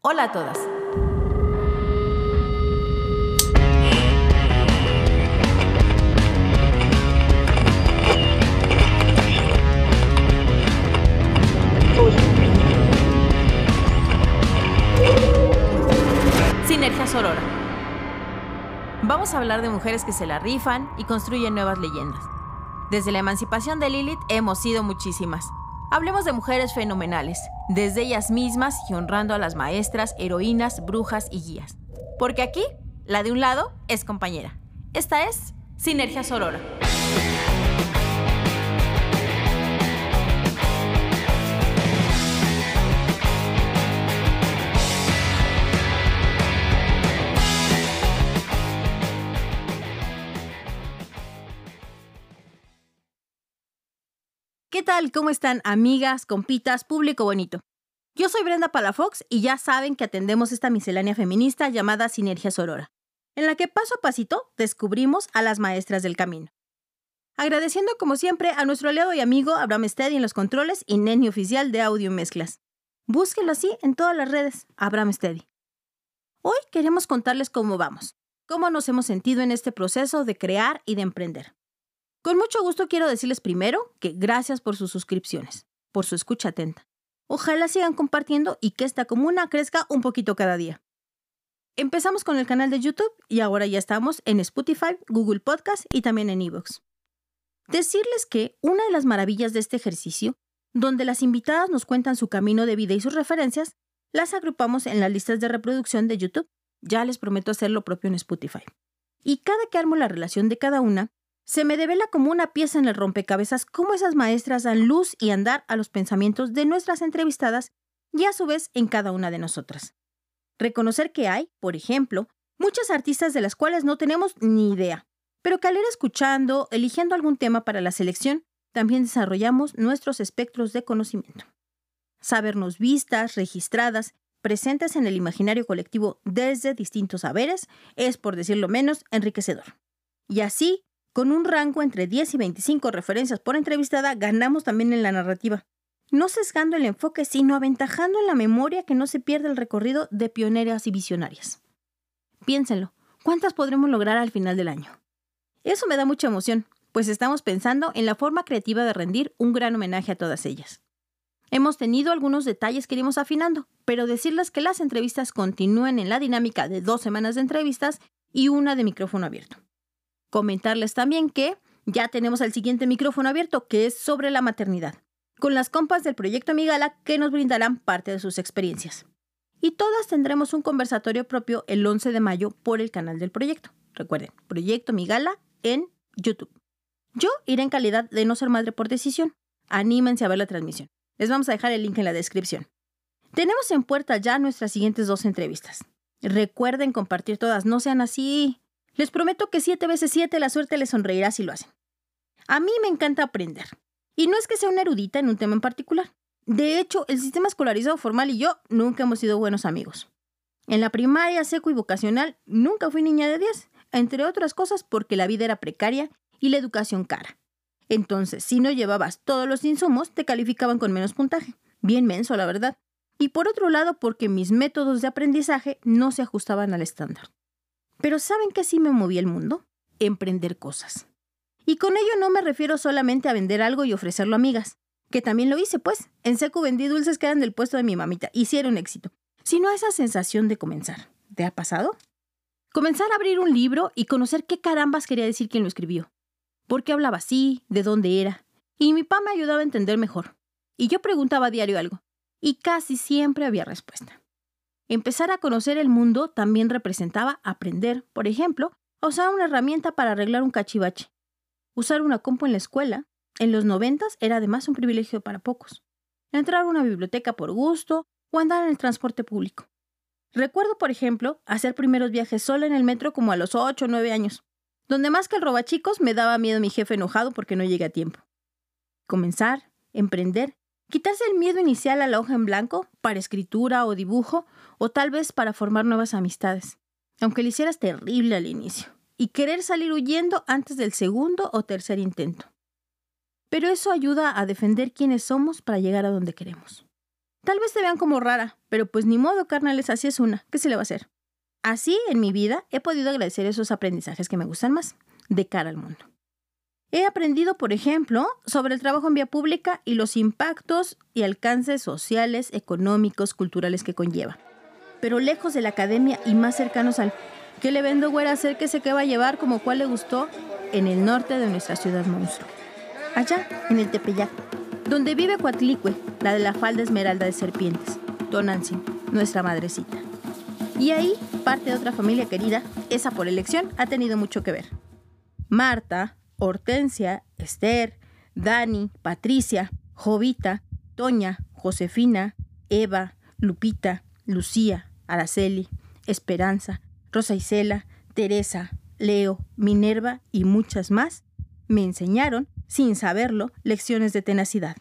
Hola a todas. Sinergia Sorora. Vamos a hablar de mujeres que se la rifan y construyen nuevas leyendas. Desde la emancipación de Lilith hemos sido muchísimas. Hablemos de mujeres fenomenales, desde ellas mismas y honrando a las maestras, heroínas, brujas y guías. Porque aquí, la de un lado es compañera. Esta es Sinergia Sorora. Tal? ¿Cómo están amigas, compitas, público bonito? Yo soy Brenda Palafox y ya saben que atendemos esta miscelánea feminista llamada Sinergia Sorora, en la que paso a pasito descubrimos a las maestras del camino. Agradeciendo como siempre a nuestro aliado y amigo Abraham Steady en los controles y Neni oficial de audio mezclas. Búsquenlo así en todas las redes, Abraham Steady. Hoy queremos contarles cómo vamos, cómo nos hemos sentido en este proceso de crear y de emprender. Con mucho gusto quiero decirles primero que gracias por sus suscripciones, por su escucha atenta. Ojalá sigan compartiendo y que esta comuna crezca un poquito cada día. Empezamos con el canal de YouTube y ahora ya estamos en Spotify, Google Podcast y también en Evox. Decirles que una de las maravillas de este ejercicio, donde las invitadas nos cuentan su camino de vida y sus referencias, las agrupamos en las listas de reproducción de YouTube. Ya les prometo hacer lo propio en Spotify. Y cada que armo la relación de cada una, se me devela como una pieza en el rompecabezas cómo esas maestras dan luz y andar a los pensamientos de nuestras entrevistadas y a su vez en cada una de nosotras. Reconocer que hay, por ejemplo, muchas artistas de las cuales no tenemos ni idea, pero que al ir escuchando, eligiendo algún tema para la selección, también desarrollamos nuestros espectros de conocimiento. Sabernos vistas, registradas, presentes en el imaginario colectivo desde distintos saberes es, por decirlo menos, enriquecedor. Y así, con un rango entre 10 y 25 referencias por entrevistada, ganamos también en la narrativa. No sesgando el enfoque, sino aventajando en la memoria que no se pierda el recorrido de pioneras y visionarias. Piénsenlo, ¿cuántas podremos lograr al final del año? Eso me da mucha emoción, pues estamos pensando en la forma creativa de rendir un gran homenaje a todas ellas. Hemos tenido algunos detalles que iremos afinando, pero decirles que las entrevistas continúen en la dinámica de dos semanas de entrevistas y una de micrófono abierto. Comentarles también que ya tenemos el siguiente micrófono abierto, que es sobre la maternidad, con las compas del proyecto Migala que nos brindarán parte de sus experiencias. Y todas tendremos un conversatorio propio el 11 de mayo por el canal del proyecto. Recuerden, Proyecto Migala en YouTube. Yo iré en calidad de no ser madre por decisión. Anímense a ver la transmisión. Les vamos a dejar el link en la descripción. Tenemos en puerta ya nuestras siguientes dos entrevistas. Recuerden compartir todas, no sean así. Les prometo que siete veces siete la suerte les sonreirá si lo hacen. A mí me encanta aprender. Y no es que sea una erudita en un tema en particular. De hecho, el sistema escolarizado formal y yo nunca hemos sido buenos amigos. En la primaria, seco y vocacional, nunca fui niña de 10, entre otras cosas porque la vida era precaria y la educación cara. Entonces, si no llevabas todos los insumos, te calificaban con menos puntaje. Bien menso, la verdad. Y por otro lado, porque mis métodos de aprendizaje no se ajustaban al estándar. Pero ¿saben qué sí me movía el mundo? Emprender cosas. Y con ello no me refiero solamente a vender algo y ofrecerlo a amigas, que también lo hice, pues. En seco vendí dulces que eran del puesto de mi mamita, hicieron éxito. Sino a esa sensación de comenzar. ¿Te ha pasado? Comenzar a abrir un libro y conocer qué carambas quería decir quien lo escribió. ¿Por qué hablaba así? ¿De dónde era? Y mi papá me ayudaba a entender mejor. Y yo preguntaba a diario algo. Y casi siempre había respuesta. Empezar a conocer el mundo también representaba aprender, por ejemplo, a usar una herramienta para arreglar un cachivache. Usar una compu en la escuela, en los noventas, era además un privilegio para pocos. Entrar a una biblioteca por gusto o andar en el transporte público. Recuerdo, por ejemplo, hacer primeros viajes sola en el metro como a los 8 o 9 años, donde más que el robachicos me daba miedo mi jefe enojado porque no llegué a tiempo. Comenzar, emprender, quitarse el miedo inicial a la hoja en blanco para escritura o dibujo o tal vez para formar nuevas amistades, aunque lo hicieras terrible al inicio, y querer salir huyendo antes del segundo o tercer intento. Pero eso ayuda a defender quiénes somos para llegar a donde queremos. Tal vez te vean como rara, pero pues ni modo, carnales, así es una. ¿Qué se le va a hacer? Así, en mi vida, he podido agradecer esos aprendizajes que me gustan más, de cara al mundo. He aprendido, por ejemplo, sobre el trabajo en vía pública y los impactos y alcances sociales, económicos, culturales que conlleva. Pero lejos de la academia y más cercanos al ¿qué le vendo güera hacer que se que va a llevar como cual le gustó? En el norte de nuestra ciudad monstruo. Allá, en el Tepeyac, donde vive Coatlicue, la de la falda esmeralda de serpientes, Tonantzin, nuestra madrecita. Y ahí, parte de otra familia querida, esa por elección, ha tenido mucho que ver. Marta, Hortensia, Esther, Dani, Patricia, Jovita, Toña, Josefina, Eva, Lupita, Lucía, Araceli, Esperanza, Rosa Isela, Teresa, Leo, Minerva y muchas más me enseñaron, sin saberlo, lecciones de tenacidad.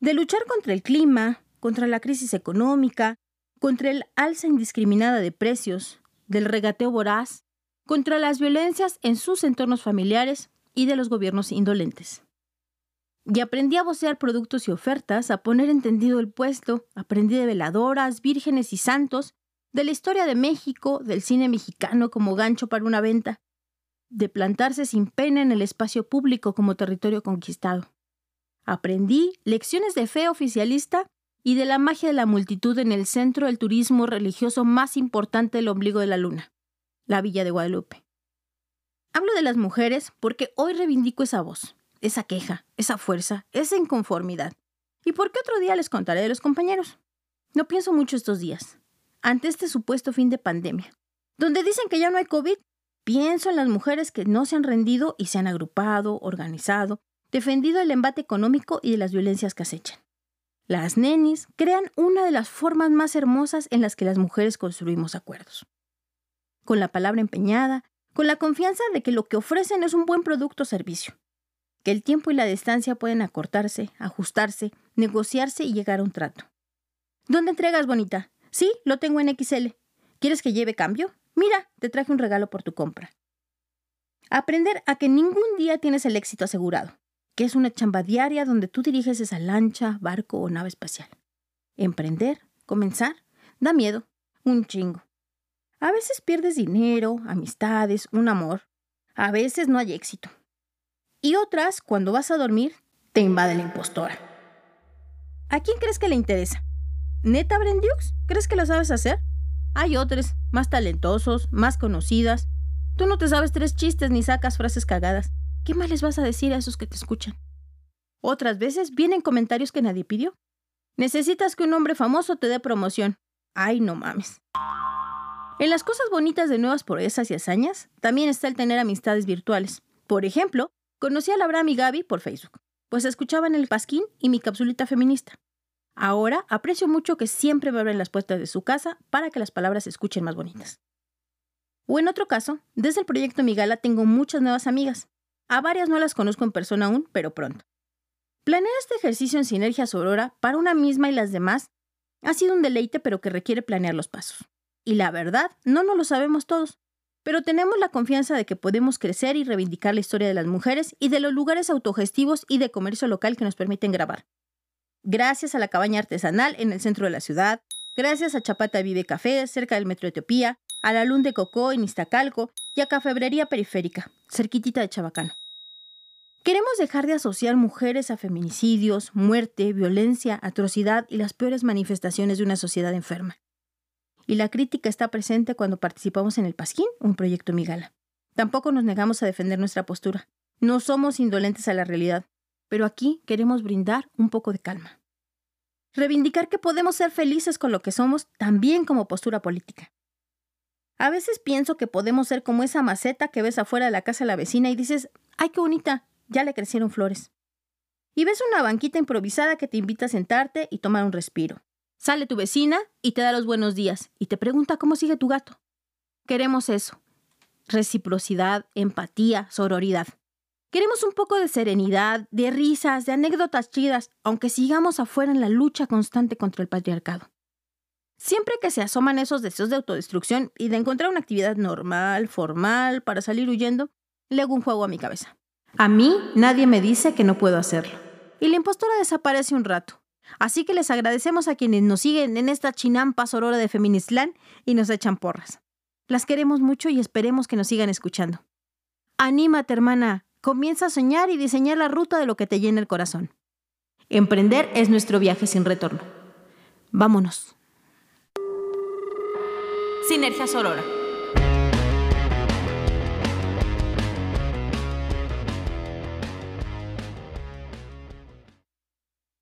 De luchar contra el clima, contra la crisis económica, contra el alza indiscriminada de precios, del regateo voraz, contra las violencias en sus entornos familiares y de los gobiernos indolentes. Y aprendí a vocear productos y ofertas, a poner entendido el puesto, aprendí de veladoras, vírgenes y santos, de la historia de México, del cine mexicano como gancho para una venta, de plantarse sin pena en el espacio público como territorio conquistado. Aprendí lecciones de fe oficialista y de la magia de la multitud en el centro del turismo religioso más importante del ombligo de la luna, la Villa de Guadalupe. Hablo de las mujeres porque hoy reivindico esa voz, esa queja, esa fuerza, esa inconformidad. ¿Y por qué otro día les contaré de los compañeros? No pienso mucho estos días, ante este supuesto fin de pandemia, donde dicen que ya no hay COVID. Pienso en las mujeres que no se han rendido y se han agrupado, organizado, defendido el embate económico y de las violencias que acechan. Las nenis crean una de las formas más hermosas en las que las mujeres construimos acuerdos. Con la palabra empeñada, con la confianza de que lo que ofrecen es un buen producto o servicio, que el tiempo y la distancia pueden acortarse, ajustarse, negociarse y llegar a un trato. ¿Dónde entregas, bonita? Sí, lo tengo en XL. ¿Quieres que lleve cambio? Mira, te traje un regalo por tu compra. Aprender a que ningún día tienes el éxito asegurado, que es una chamba diaria donde tú diriges esa lancha, barco o nave espacial. Emprender, comenzar, da miedo, un chingo. A veces pierdes dinero, amistades, un amor. A veces no hay éxito. Y otras, cuando vas a dormir, te invade la impostora. ¿A quién crees que le interesa? ¿Neta, Brendiux? ¿Crees que lo sabes hacer? Hay otros, más talentosos, más conocidas. Tú no te sabes tres chistes ni sacas frases cagadas. ¿Qué más les vas a decir a esos que te escuchan? Otras veces vienen comentarios que nadie pidió. Necesitas que un hombre famoso te dé promoción. Ay, no mames. En las cosas bonitas de nuevas proezas y hazañas, también está el tener amistades virtuales. Por ejemplo, conocí a Laura y Gaby por Facebook, pues escuchaban el pasquín y mi capsulita feminista. Ahora aprecio mucho que siempre me abren las puertas de su casa para que las palabras se escuchen más bonitas. O en otro caso, desde el proyecto Migala tengo muchas nuevas amigas. A varias no las conozco en persona aún, pero pronto. Planear este ejercicio en Sinergia Aurora para una misma y las demás ha sido un deleite, pero que requiere planear los pasos. Y la verdad, no nos lo sabemos todos, pero tenemos la confianza de que podemos crecer y reivindicar la historia de las mujeres y de los lugares autogestivos y de comercio local que nos permiten grabar. Gracias a la cabaña artesanal en el centro de la ciudad, gracias a Chapata Vive Café cerca del Metro Etiopía, a la Lund de Cocó en Iztacalco y a Cafebrería Periférica, cerquitita de Chabacano. Queremos dejar de asociar mujeres a feminicidios, muerte, violencia, atrocidad y las peores manifestaciones de una sociedad enferma y la crítica está presente cuando participamos en el Pasquín, un proyecto Migala. Tampoco nos negamos a defender nuestra postura. No somos indolentes a la realidad, pero aquí queremos brindar un poco de calma. Reivindicar que podemos ser felices con lo que somos también como postura política. A veces pienso que podemos ser como esa maceta que ves afuera de la casa de la vecina y dices, ¡ay, qué bonita! Ya le crecieron flores. Y ves una banquita improvisada que te invita a sentarte y tomar un respiro. Sale tu vecina y te da los buenos días y te pregunta cómo sigue tu gato. Queremos eso. Reciprocidad, empatía, sororidad. Queremos un poco de serenidad, de risas, de anécdotas chidas, aunque sigamos afuera en la lucha constante contra el patriarcado. Siempre que se asoman esos deseos de autodestrucción y de encontrar una actividad normal, formal, para salir huyendo, le hago un juego a mi cabeza. A mí nadie me dice que no puedo hacerlo. Y la impostora desaparece un rato Así que les agradecemos a quienes nos siguen en esta chinampa sorora de Feministland y nos echan porras. Las queremos mucho y esperemos que nos sigan escuchando. Anímate, hermana. Comienza a soñar y diseñar la ruta de lo que te llena el corazón. Emprender es nuestro viaje sin retorno. Vámonos. Sinergia Sorora.